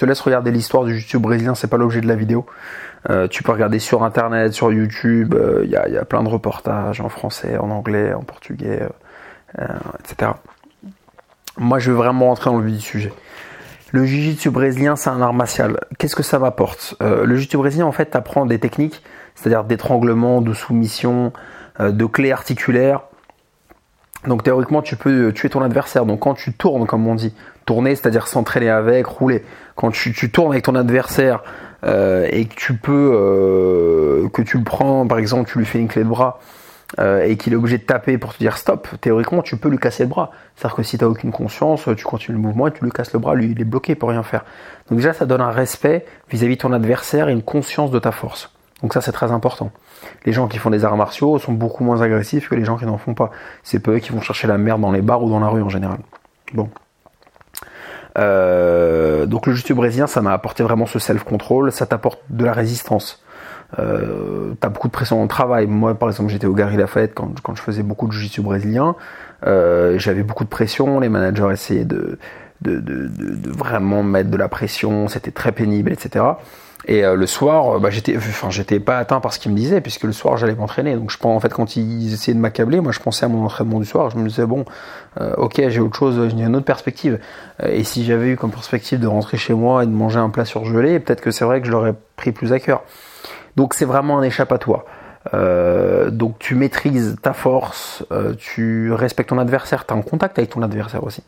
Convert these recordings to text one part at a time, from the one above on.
te laisse regarder l'histoire du jiu brésilien, c'est pas l'objet de la vidéo. Euh, tu peux regarder sur internet, sur YouTube, il y, a, plein de reportages en français, en anglais, en portugais, etc. Moi, je veux vraiment rentrer dans le vif du sujet. Le jiu-jitsu brésilien, c'est un art martial. Qu'est-ce que ça m'apporte? Le jiu-jitsu brésilien, en fait, t'apprends des techniques, c'est-à-dire d'étranglement, de soumission, de clés articulaires, donc théoriquement, tu peux tuer ton adversaire. Donc quand tu tournes, comme on dit, tourner, c'est-à-dire s'entraîner avec, rouler. Quand tu, tournes avec ton adversaire euh, et que tu peux, euh, que tu le prends, par exemple, tu lui fais une clé de bras euh, et qu'il est obligé de taper pour te dire stop, théoriquement, tu peux lui casser le bras. C'est-à-dire que si tu n'as aucune conscience, tu continues le mouvement et tu lui casses le bras, lui il est bloqué, peut rien faire. Donc déjà, ça donne un respect vis-à-vis -vis de ton adversaire et une conscience de ta force. Donc ça, c'est très important les gens qui font des arts martiaux sont beaucoup moins agressifs que les gens qui n'en font pas. C'est peu eux qui vont chercher la merde dans les bars ou dans la rue en général. Bon. Euh, donc le jiu brésilien, ça m'a apporté vraiment ce self-control, ça t'apporte de la résistance. Euh, t'as beaucoup de pression dans le travail. Moi, par exemple, j'étais au Gary Lafayette quand, quand je faisais beaucoup de jiu brésilien. Euh, j'avais beaucoup de pression. Les managers essayaient de, de, vraiment mettre de la pression. C'était très pénible, etc. Et euh, le soir, euh, bah, j'étais, enfin, j'étais pas atteint par ce qu'ils me disaient, puisque le soir j'allais m'entraîner. Donc je pense, en fait, quand ils essayaient de m'accabler, moi je pensais à mon entraînement du soir. Je me disais bon, euh, ok, j'ai autre chose, j'ai une autre perspective. et si j'avais eu comme perspective de rentrer chez moi et de manger un plat surgelé, peut-être que c'est vrai que je l'aurais pris plus à cœur. Donc c'est vraiment un échappatoire. Euh, donc tu maîtrises ta force, euh, tu respectes ton adversaire, tu es en contact avec ton adversaire aussi.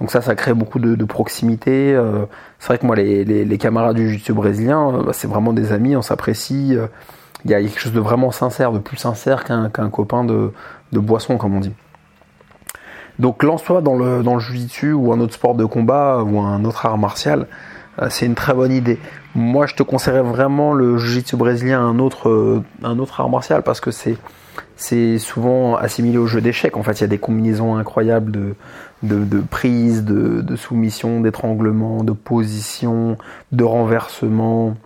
Donc ça, ça crée beaucoup de, proximité. Euh, c'est vrai que moi, les, camarades du jiu-jitsu brésilien, bah, c'est vraiment des amis, on s'apprécie. Il y a quelque chose de vraiment sincère, de plus sincère qu'un copain de, boisson, comme on dit. Donc lance-toi dans le, dans le jiu-jitsu ou un autre sport de combat ou un autre art martial. C'est une très bonne idée. Moi, je te conseillerais vraiment le jiu-jitsu brésilien, un autre, euh, un autre art martial, parce que c'est, souvent assimilé au jeu d'échecs. En fait, il y a des combinaisons incroyables de, de, de prise, de, de soumission, d'étranglement, de position, de renversement.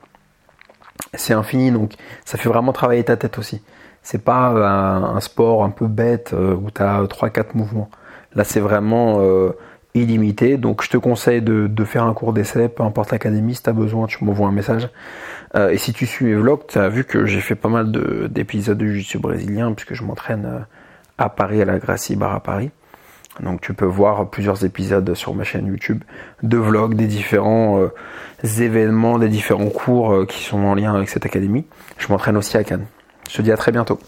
C'est infini, donc ça fait vraiment travailler ta tête aussi. C'est pas euh, un, sport un peu bête euh, où tu as 3-4 mouvements. Là, c'est vraiment illimité. Donc je te conseille de, faire un cours d'essai, peu importe l'académie, si tu as besoin, tu m'envoies un message. Euh, et si tu suis mes vlogs, tu as vu que j'ai fait pas mal d'épisodes de, jiu-jitsu brésilien, puisque je m'entraîne euh, à Paris, à la Gracie Bar à Paris. Donc tu peux voir plusieurs épisodes sur ma chaîne YouTube de vlogs des différents euh, événements, des différents cours qui sont en lien avec cette académie. Je m'entraîne aussi à Cannes. Je te dis à très bientôt.